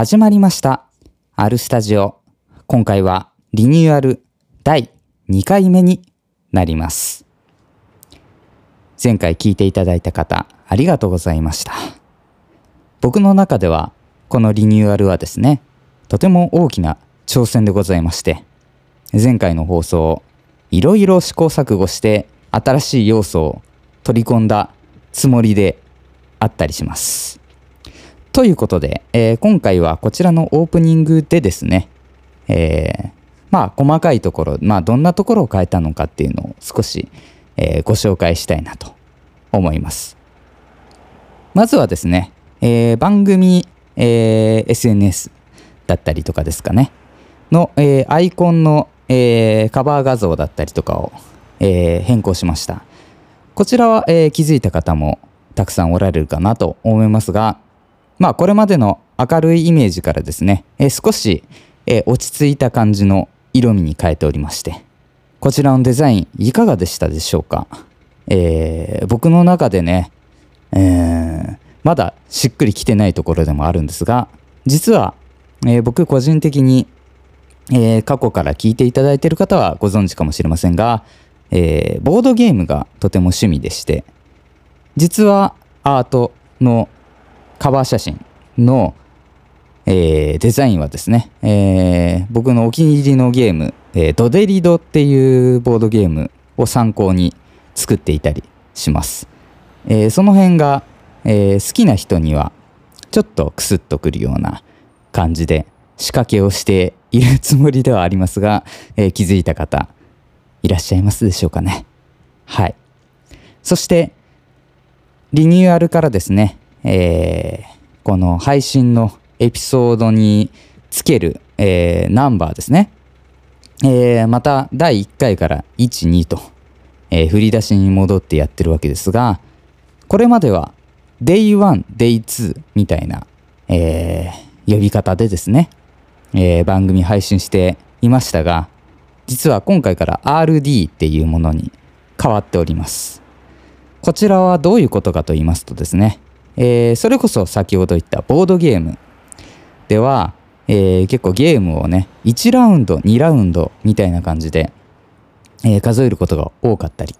始まりました。アルスタジオ。今回はリニューアル第2回目になります。前回聞いていただいた方、ありがとうございました。僕の中では、このリニューアルはですね、とても大きな挑戦でございまして、前回の放送いろいろ試行錯誤して新しい要素を取り込んだつもりであったりします。ということで、えー今回はこちらのオープニングでですね、えーまあ細かいところ、まあどんなところを変えたのかっていうのを少し、えーご紹介したいなと思います。まずはですね、えー番組、えー SNS だったりとかですかね、の、えーアイコンの、えーカバー画像だったりとかを、えー変更しました。こちらは、えー気づいた方もたくさんおられるかなと思いますが、まあこれまでの明るいイメージからですね、えー少し、えー落ち着いた感じの色味に変えておりまして、こちらのデザインいかがでしたでしょうか、えー僕の中でね、えーまだしっくりきてないところでもあるんですが、実は、えー僕個人的に、えー過去から聞いていただいている方はご存知かもしれませんが、えーボードゲームがとても趣味でして、実はアートのカバー写真の、えーデザインはですね、えー僕のお気に入りのゲーム、えードデリドっていうボードゲームを参考に作っていたりします。えーその辺が、えー好きな人にはちょっとクスッとくるような感じで仕掛けをしているつもりではありますが、えー気づいた方いらっしゃいますでしょうかね。はい。そして、リニューアルからですね、えーこの配信のエピソードにつける、えーナンバーですね。えーまた第1回から1、2と、えー振り出しに戻ってやってるわけですが、これまでは Day1、Day2 みたいな、えー呼び方でですね、えー番組配信していましたが、実は今回から RD っていうものに変わっております。こちらはどういうことかと言いますとですね、えーそれこそ先ほど言ったボードゲームでは、えー結構ゲームをね、1ラウンド、2ラウンドみたいな感じで、えー数えることが多かったり、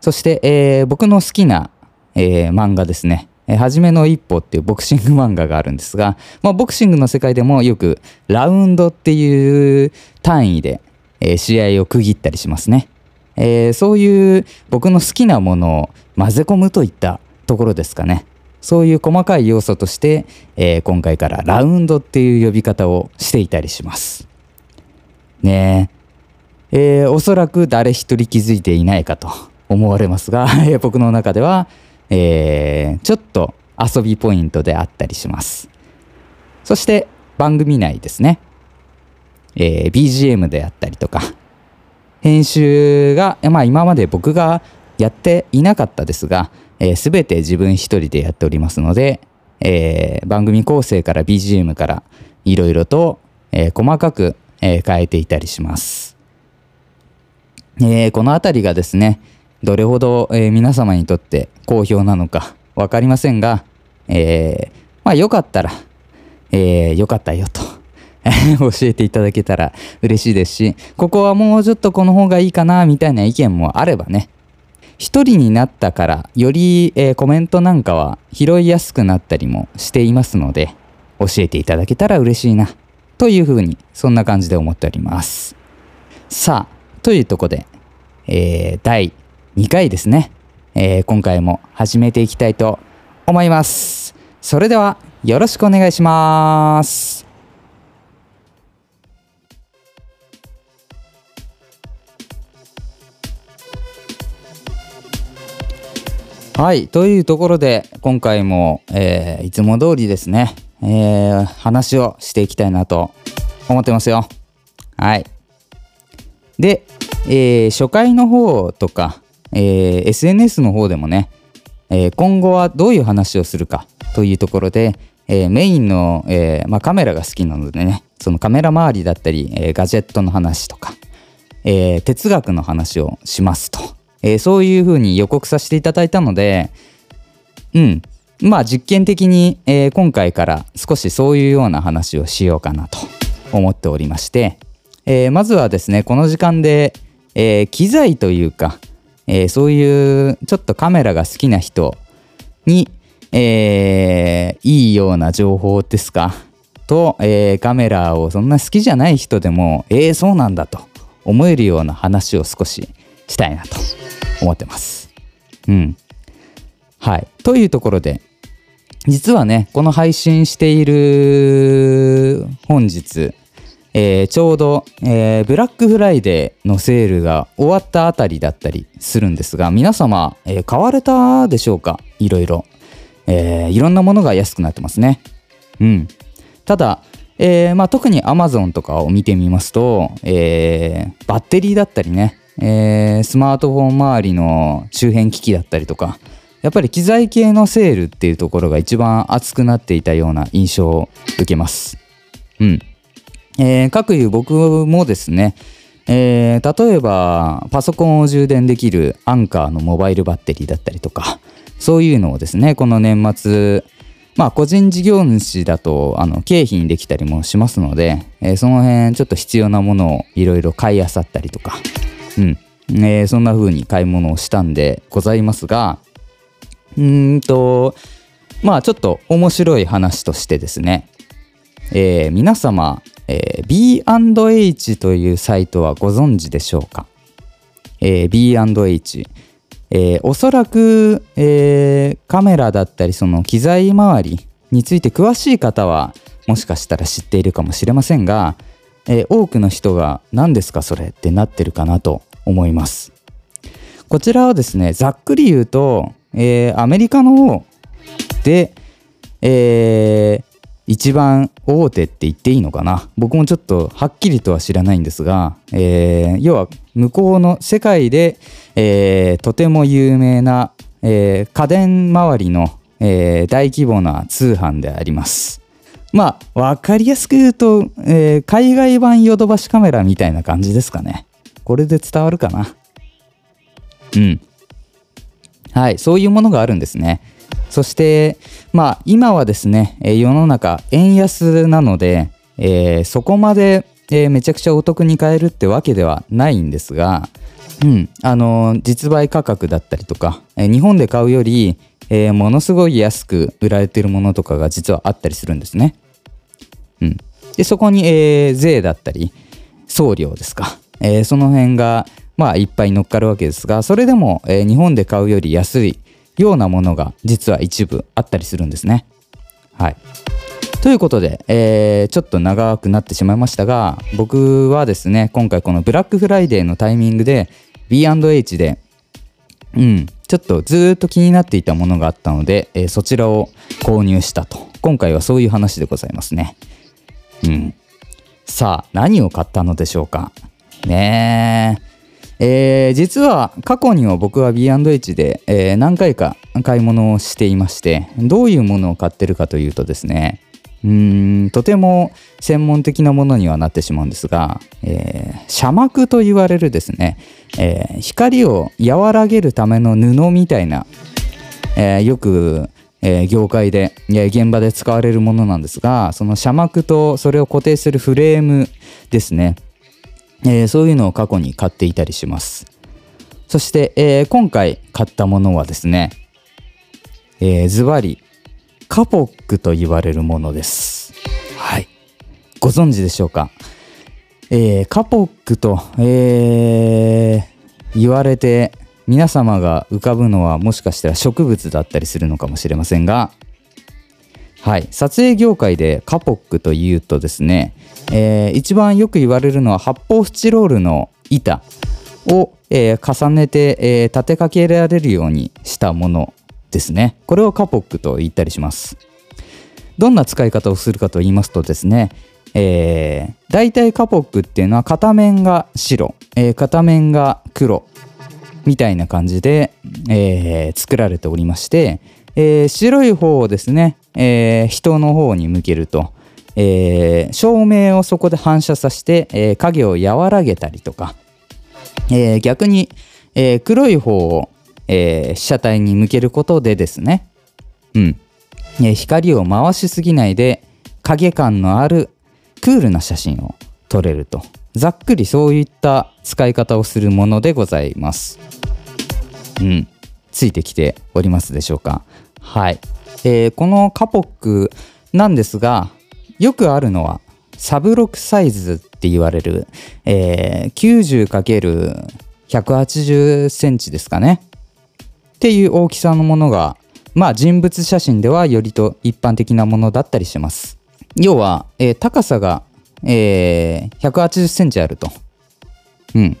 そして、え僕の好きな、え漫画ですね、はじめの一歩っていうボクシング漫画があるんですが、まあ、ボクシングの世界でもよくラウンドっていう単位で、え試合を区切ったりしますね。えそういう僕の好きなものを混ぜ込むといったところですかね。そういう細かい要素として、えー今回からラウンドっていう呼び方をしていたりします。ねえーおそらく誰一人気づいていないかと思われますが、僕の中では、えーちょっと遊びポイントであったりします。そして番組内ですね、えー BGM であったりとか、編集が、まあ今まで僕がやっていなかったですが、えー、全て自分一人でやっておりますので、えー番組構成から BGM からいろいろと、えー細かく、え変えていたりします。えこのあたりがですね、どれほど、え皆様にとって好評なのかわかりませんが、えまあよかったら、えよかったよと 教えていただけたら嬉しいですし、ここはもうちょっとこの方がいいかなみたいな意見もあればね、一人になったからより、えーコメントなんかは拾いやすくなったりもしていますので、教えていただけたら嬉しいな、というふうに、そんな感じで思っております。さあ、というとこで、えー第2回ですね、えー今回も始めていきたいと思います。それでは、よろしくお願いします。はい、というところで、今回も、えーいつも通りですね、えー話をしていきたいなと思ってますよ。はい。で、えー初回の方とか、えー SNS の方でもね、えー今後はどういう話をするかというところで、えーメインの、えーまあ、カメラが好きなのでね、そのカメラ周りだったり、えーガジェットの話とか、えー哲学の話をしますと、えーそういうふうに予告させていただいたので、うん、まあ実験的に、えー今回から少しそういうような話をしようかなと思っておりまして、えーまずはですねこの時間で、えー機材というか、えそういうちょっとカメラが好きな人に、えいいような情報ですか？と、えカメラをそんな好きじゃない人でもえー、そうなんだと思えるような話を少ししたいなと思ってます。うん。はい。というところで、実はね、この配信している本日、えーちょうど、えーブラックフライデーのセールが終わったあたりだったりするんですが、皆様、えー買われたでしょうか？いろいろ。えーいろんなものが安くなってますね。うん。ただ、えーまあ、特に Amazon とかを見てみますと、えーバッテリーだったりね、えースマートフォン周りの周辺機器だったりとか、やっぱり機材系のセールっていうところが一番熱くなっていたような印象を受けます。うん。えー、各いう僕もですね、えー例えばパソコンを充電できるアンカーのモバイルバッテリーだったりとかそういうのをですねこの年末まあ個人事業主だとあの経費にできたりもしますので、えーその辺ちょっと必要なものをいろいろ買い漁ったりとか、うん。えーそんな風に買い物をしたんでございますがうんとまあちょっと面白い話としてですねえー皆様、えー B&H というサイトはご存知でしょうか、えー B&H、えーおそらく、えーカメラだったりその機材周りについて詳しい方はもしかしたら知っているかもしれませんが、えー多くの人が何ですかそれってなってるかなと思いますこちらはですねざっくり言うと、えーアメリカの方で、えー一番大手って言っていいのかな僕もちょっとはっきりとは知らないんですが、えー要は向こうの世界で、えーとても有名な、えー家電周りの、えー大規模な通販であります。まあ分かりやすく言うと、えー海外版ヨドバシカメラみたいな感じですかね。これで伝わるかなうん。はい、そういうものがあるんですね。そして、まあ、今はですね、えー世の中円安なので、えーそこまで、えーめちゃくちゃお得に買えるってわけではないんですが、うん、あの実売価格だったりとか、え日本で買うより、えものすごい安く売られてるものとかが実はあったりするんですね。うん、でそこに、えー税だったり送料ですか、えーその辺がまあいっぱい乗っかるわけですがそれでも、えー日本で買うより安いようなものが実は一部あったりするんですね。はい、ということで、えーちょっと長くなってしまいましたが僕はですね今回このブラックフライデーのタイミングで B&H でうん、ちょっとずーっと気になっていたものがあったので、えーそちらを購入したと。今回はそういう話でございますね。うん。さあ、何を買ったのでしょうか？ねえ。ー実は過去には僕は B&H で、えー何回か買い物をしていまして、どういうものを買ってるかというとですね、うーんとても専門的なものにはなってしまうんですが、えー、遮膜と言われるですね、えー光を和らげるための布みたいな、えーよく、え業界で、え現場で使われるものなんですがその遮膜とそれを固定するフレームですね、えそういうのを過去に買っていたりします。そして、え今回買ったものはですね、えーズバリカポックと言われるものです。はい。ご存知でしょうか？えーカポックと、えー言われて皆様が浮かぶのはもしかしたら植物だったりするのかもしれませんがはい。撮影業界でカポックというとですね、えー一番よく言われるのは発泡スチロールの板を、えー重ねて、えー立てかけられるようにしたものですね。これをカポックと言ったりします。どんな使い方をするかと言いますとですね、えー、大体カポックっていうのは片面が白、え片面が黒。みたいな感じで、えー作られておりまして、えー白い方をですね、えー人の方に向けると、えー照明をそこで反射させて、えー影を和らげたりとか、えー逆に、えー黒い方を、えー被写体に向けることでですね、うん。えー光を回しすぎないで影感のあるクールな写真を撮れると。ざっくりそういった使い方をするものでございます。うん。ついてきておりますでしょうか。はい、えーこのカポックなんですがよくあるのはサブロックサイズって言われる、えー 90×180 センチですかね。っていう大きさのものがまあ人物写真ではよりと一般的なものだったりします。要は、えー高さが、えー180センチあると。うん。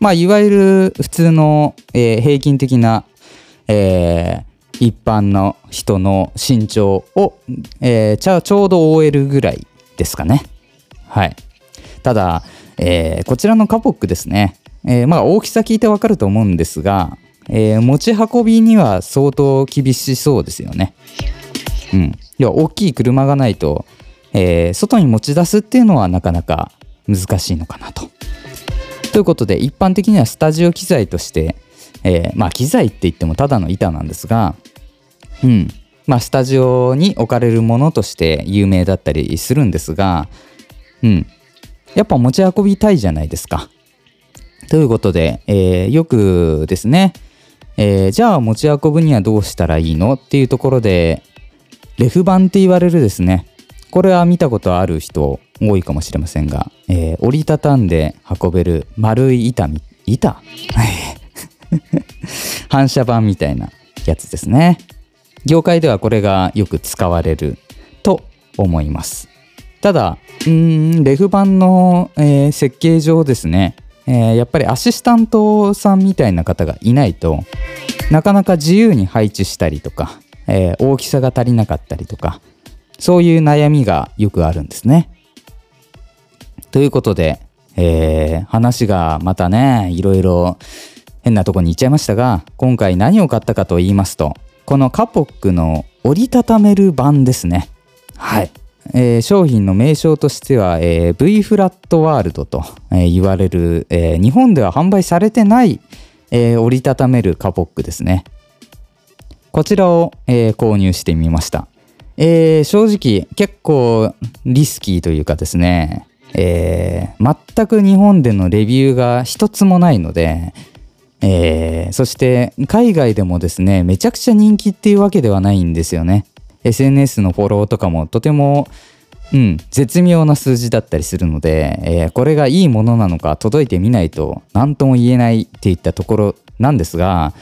まあいわゆる普通の、えー平均的な、えー一般の人の身長を、えーちゃちょうど OL ぐらいですかね。はい。ただ、えーこちらのカポックですね、えーまあ大きさ聞いてわかると思うんですが、えー持ち運びには相当厳しそうですよね。うん。要は大きい車がないと、えー外に持ち出すっていうのはなかなか難しいのかなと。ということで一般的にはスタジオ機材として、えーまあ機材って言ってもただの板なんですが、うん。まあスタジオに置かれるものとして有名だったりするんですが、うん。やっぱ持ち運びたいじゃないですか。ということで、えーよくですね、えーじゃあ持ち運ぶにはどうしたらいいの？っていうところで、レフ板って言われるですね、これは見たことある人多いかもしれませんが、えー折りたたんで運べる丸い板み、板？反射板みたいなやつですね。業界ではこれがよく使われると思います。ただ、うーん、レフ板の、えー設計上ですね、えーやっぱりアシスタントさんみたいな方がいないとなかなか自由に配置したりとか、えー大きさが足りなかったりとかそういう悩みがよくあるんですね。ということで、えー話がまたねいろいろ変なとこに行っちゃいましたが今回何を買ったかと言いますとこのカポックの折りたためる版ですね。はい。えー商品の名称としては、えー V フラットワールドと、えー言われる、え日本では販売されてない、え折りたためるカポックですね。こちらを、え購入してみました。えー正直結構リスキーというかですね、えー全く日本でのレビューが一つもないので、えーそして海外でもですねめちゃくちゃ人気っていうわけではないんですよね。SNS のフォローとかもとてもうん絶妙な数字だったりするので、えーこれがいいものなのか届いてみないと何とも言えないっていったところなんですが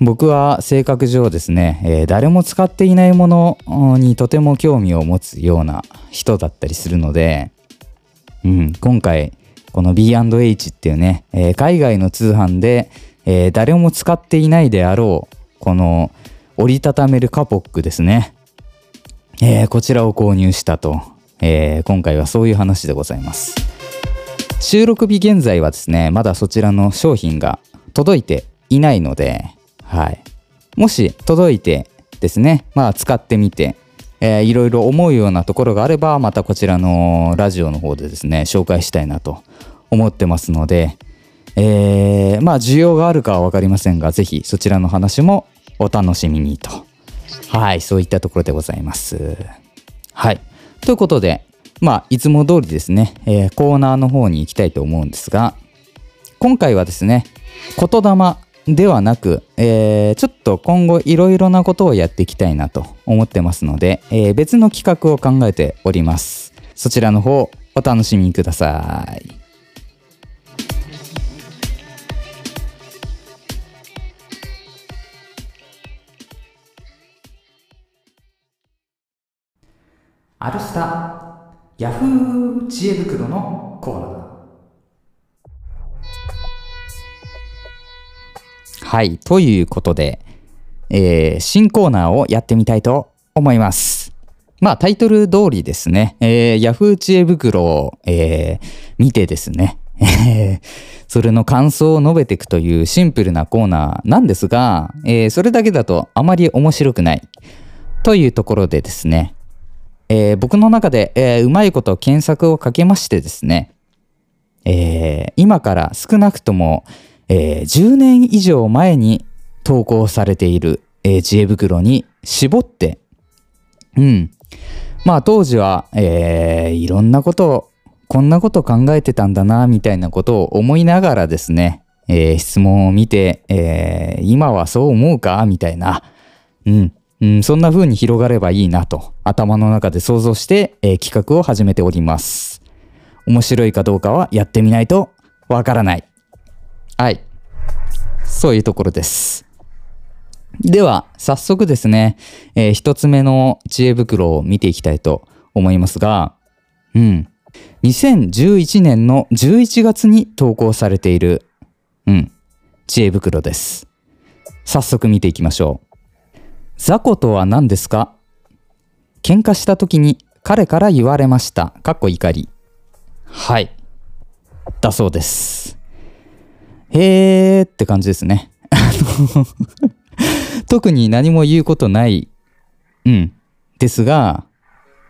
僕は性格上ですね、えー誰も使っていないものにとても興味を持つような人だったりするので、うん、今回この B&H っていうね、えー海外の通販で、えー誰も使っていないであろうこの折りたためるカポックですね、えーこちらを購入したと、えー今回はそういう話でございます。収録日現在はですねまだそちらの商品が届いていないので、はい、もし届いてですねまあ使ってみてえーいろいろ思うようなところがあればまたこちらのラジオの方でですね紹介したいなと思ってますので、えーまあ需要があるかは分かりませんがぜひそちらの話もお楽しみにと。はいそういったところでございます。はい。ということでまあいつも通りですね、えーコーナーの方に行きたいと思うんですが今回はですね言霊ではなく、えーちょっと今後いろいろなことをやっていきたいなと思ってますので、えー別の企画を考えております。そちらの方お楽しみください。アルスタヤフー知恵袋のコーナー。はい。ということで、えー新コーナーをやってみたいと思います。まあ、タイトル通りですね、えー、ヤフー知恵袋を、えー見てですね、えーそれの感想を述べていくというシンプルなコーナーなんですが、えーそれだけだとあまり面白くない。というところでですね、えー僕の中で、えーうまいこと検索をかけましてですね、えー今から少なくとも、えー10年以上前に投稿されている、えー知恵袋に絞ってうん。まあ当時は、えー、いろんなことを、こんなこと考えてたんだな、みたいなことを思いながらですね、えー、質問を見て、えー、今はそう思うかみたいな、うん、うん、そんな風に広がればいいなと、頭の中で想像して、えー、企画を始めております。面白いかどうかはやってみないとわからない。はい。そういうところです。では、早速ですね、えー、一つ目の知恵袋を見ていきたいと思いますが、うん。2011年の11月に投稿されている、うん、知恵袋です。早速見ていきましょう。雑魚とは何ですか？喧嘩した時に彼から言われました。かっこ怒り。はい。だそうです。へーって感じですね。特に何も言うことない、うん、ですが、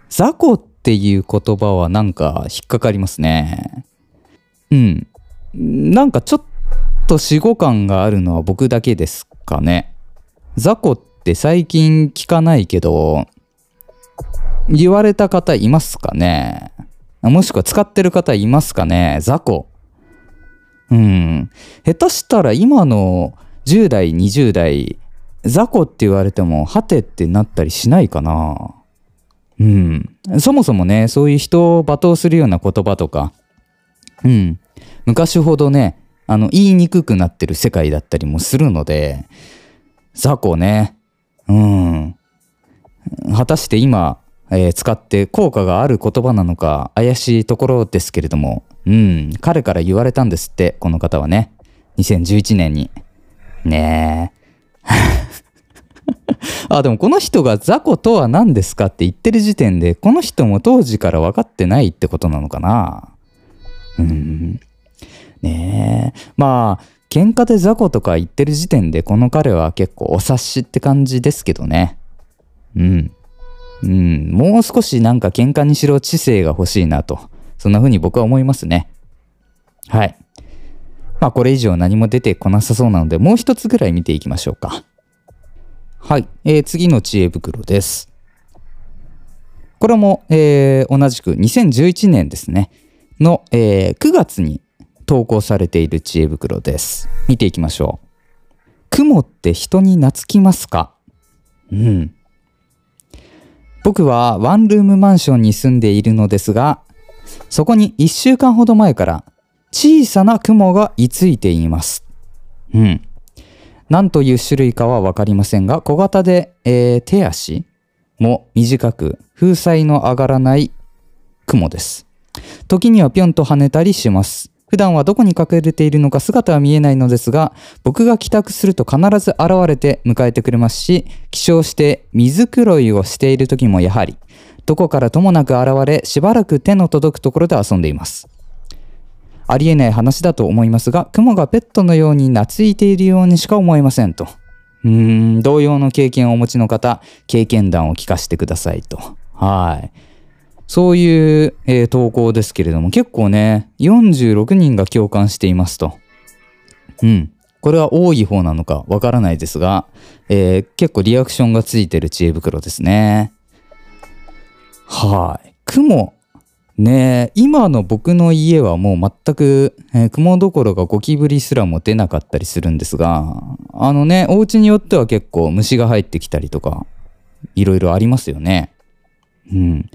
雑魚っていう言葉はなんか引っかかりますね。うん。なんかちょっと死後感があるのは僕だけですかね。雑魚って最近聞かないけど、言われた方いますかねもしくは使ってる方いますかね雑魚。うん。下手したら今の10代、20代、雑魚って言われても、はてってなったりしないかな。うん。そもそもね、そういう人を罵倒するような言葉とか、うん。昔ほどね、あの、言いにくくなってる世界だったりもするので、雑魚ね、うん。果たして今、えー、使って効果がある言葉なのか怪しいところですけれども、うん、彼から言われたんですって、この方はね。2011年に。ねえ。あ、でもこの人が雑魚とは何ですかって言ってる時点で、この人も当時から分かってないってことなのかな。うん。ねえ。まあ、喧嘩で雑魚とか言ってる時点で、この彼は結構お察しって感じですけどね。うん。うん、もう少しなんか喧嘩にしろ知性が欲しいなと。そんな風に僕は思いますね。はい。まあこれ以上何も出てこなさそうなので、もう一つぐらい見ていきましょうか。はい。えー、次の知恵袋です。これも、えー、同じく2011年ですね。の、えー、9月に投稿されている知恵袋です。見ていきましょう。雲って人に懐きますか？うん。僕はワンルームマンションに住んでいるのですが、そこに1週間ほど前から小さな雲が居ついています。うん。何という種類かは分かりませんが、小型で、えー、手足も短く、風彩の上がらない雲です。時にはぴょんと跳ねたりします。普段はどこに隠れているのか姿は見えないのですが、僕が帰宅すると必ず現れて迎えてくれますし、起床して水黒いをしている時もやはり、どこからともなく現れ、しばらく手の届くところで遊んでいます。ありえない話だと思いますが、雲がペットのように懐いているようにしか思えませんと。うーん、同様の経験をお持ちの方、経験談を聞かせてくださいと。はい。そういう、えー、投稿ですけれども、結構ね、46人が共感していますと。うん。これは多い方なのかわからないですが、えー、結構リアクションがついてる知恵袋ですね。はい。雲。ね今の僕の家はもう全く、えー、雲どころかゴキブリすらも出なかったりするんですが、あのね、お家によっては結構虫が入ってきたりとか、いろいろありますよね。うん。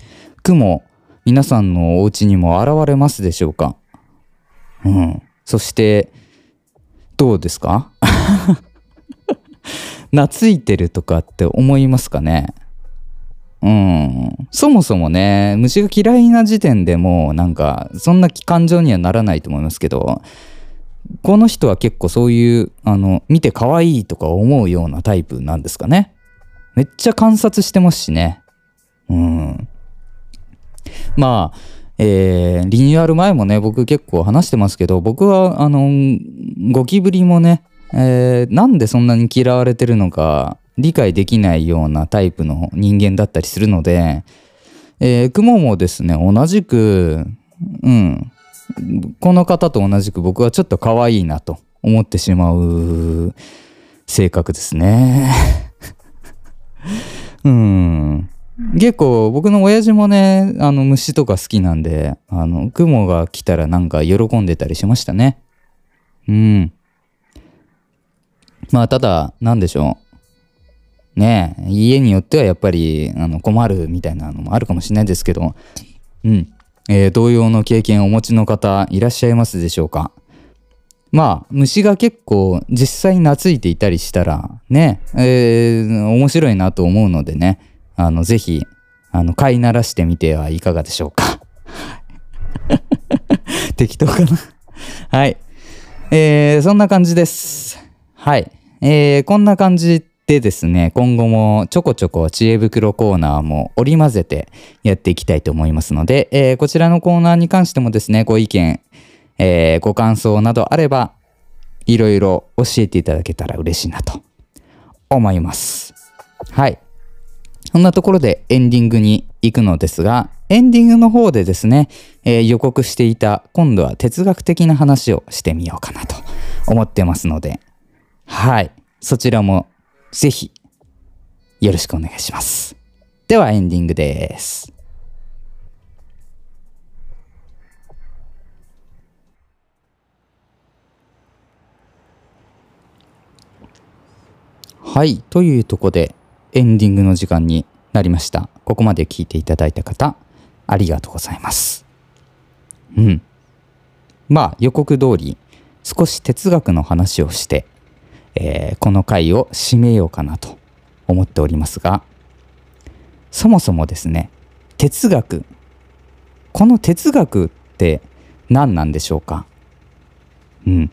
雲、皆さんのお家にも現れますでしょうか？うん。そして、どうですか？懐いてるとかって思いますかね？うん。そもそもね、虫が嫌いな時点でもうなんか、そんな感情にはならないと思いますけど、この人は結構そういう、あの、見て可愛いとか思うようなタイプなんですかね？めっちゃ観察してますしね。うん。まあ、えー、リニューアル前もね、僕結構話してますけど、僕は、あの、ゴキブリもね、えー、なんでそんなに嫌われてるのか理解できないようなタイプの人間だったりするので、えー、雲もですね、同じく、うん、この方と同じく僕はちょっと可愛いなと思ってしまう性格ですね。うん。結構僕の親父もね、あの虫とか好きなんで、あの、雲が来たらなんか喜んでたりしましたね。うん。まあ、ただ、なんでしょう。ね、家によってはやっぱりあの困るみたいなのもあるかもしれないですけど、うん。えー、同様の経験をお持ちの方いらっしゃいますでしょうかまあ、虫が結構実際に懐いていたりしたら、ね、えー、面白いなと思うのでね、あの、ぜひ、あの、飼いならしてみてはいかがでしょうか。適当かな？はい。えー、そんな感じです。はい。えー、こんな感じでですね、今後もちょこちょこ知恵袋コーナーも織り交ぜてやっていきたいと思いますので、えー、こちらのコーナーに関してもですね、ご意見、えー、ご感想などあれば、いろいろ教えていただけたら嬉しいなと思います。はい。そんなところでエンディングに行くのですが、エンディングの方でですね、えー、予告していた今度は哲学的な話をしてみようかなと思ってますので、はい。そちらもぜひよろしくお願いします。ではエンディングです。はい。というとこで、エンディングの時間になりました。ここまで聞いていただいた方、ありがとうございます。うん。まあ、予告通り、少し哲学の話をして、えー、この回を締めようかなと思っておりますが、そもそもですね、哲学。この哲学って何なんでしょうか？うん。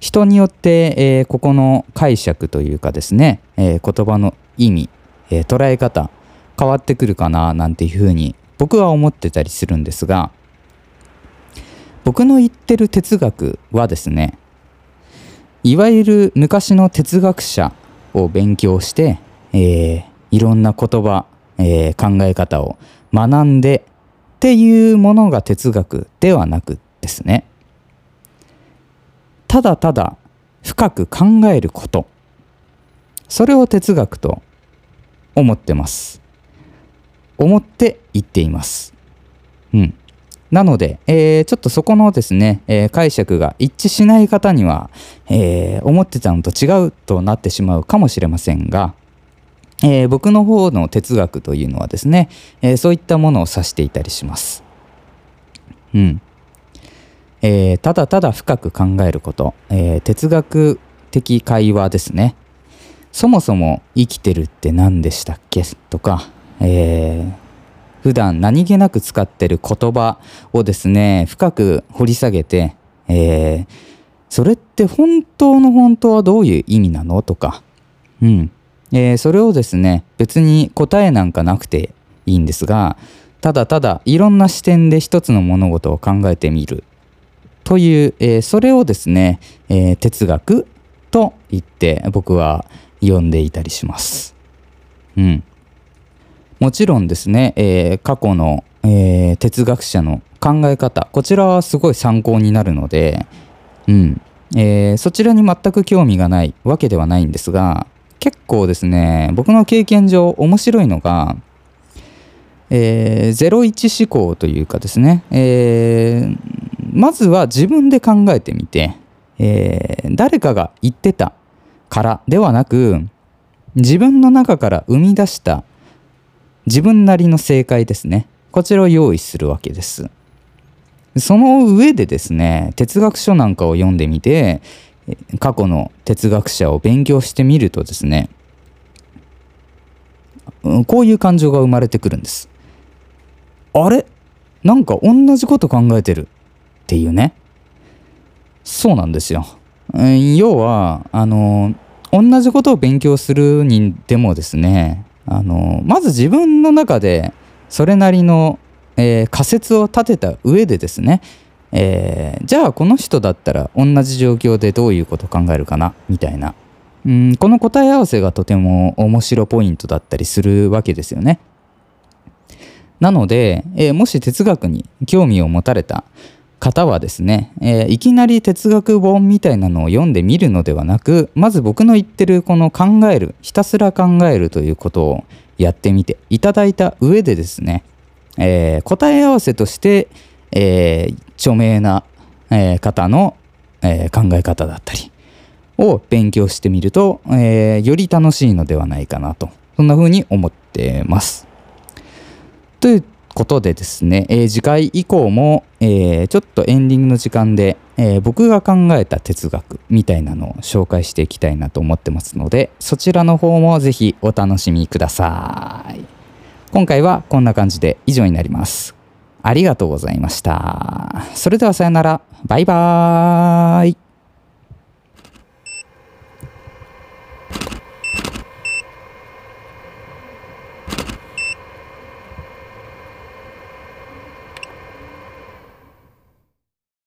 人によって、えー、ここの解釈というかですね、えー、言葉の意味、えー、捉え方変わってくるかななんていうふうに僕は思ってたりするんですが僕の言ってる哲学はですねいわゆる昔の哲学者を勉強して、えー、いろんな言葉、えー、考え方を学んでっていうものが哲学ではなくですねただただ深く考えること。それを哲学と思ってます思って言っていますうんなので、えー、ちょっとそこのですね、えー、解釈が一致しない方には、えー、思ってたのと違うとなってしまうかもしれませんが、え僕の方の哲学というのはですね、えそういったものを指していたりします。うん。えー、ただただ深く考えること、えー、哲学的会話ですね。そもそも生きてるって何でしたっけ？とか、えー、普段何気なく使ってる言葉をですね、深く掘り下げて、えー、それって本当の本当はどういう意味なの？とか、うん。えー、それをですね、別に答えなんかなくていいんですが、ただただいろんな視点で一つの物事を考えてみるという、えー、それをですね、えー、哲学と言って僕は呼んでいたりします。うん。もちろんですね、えー、過去の、え哲学者の考え方、こちらはすごい参考になるので、うん。えそちらに全く興味がないわけではないんですが、結構ですね、僕の経験上面白いのが、えー、01思考というかですね、えー、まずは自分で考えてみて、えー、誰かが言ってたからではなく自分の中から生み出した自分なりの正解ですねこちらを用意するわけですその上でですね哲学書なんかを読んでみて過去の哲学者を勉強してみるとですねこういう感情が生まれてくるんですあれ？なんか同じこと考えてるっていうね。そうなんですよ。要は、あの、同じことを勉強するにでもですね、あの、まず自分の中でそれなりの、えー、仮説を立てた上でですね、えー、じゃあこの人だったら同じ状況でどういうこと考えるかなみたいな、うん、この答え合わせがとても面白ポイントだったりするわけですよね。なので、えー、もし哲学に興味を持たれた方はですね、えーいきなり哲学本みたいなのを読んでみるのではなくまず僕の言ってるこの考えるひたすら考えるということをやってみていただいた上でですね、えー答え合わせとして、えー著名な、えー方の、えー考え方だったりを勉強してみると、えーより楽しいのではないかなとそんな風に思ってます。ということでですね、えー次回以降も、えーちょっとエンディングの時間で、えー僕が考えた哲学みたいなのを紹介していきたいなと思ってますのでそちらの方もぜひお楽しみください。今回はこんな感じで以上になります。ありがとうございました。それではさよなら。バイバーイ。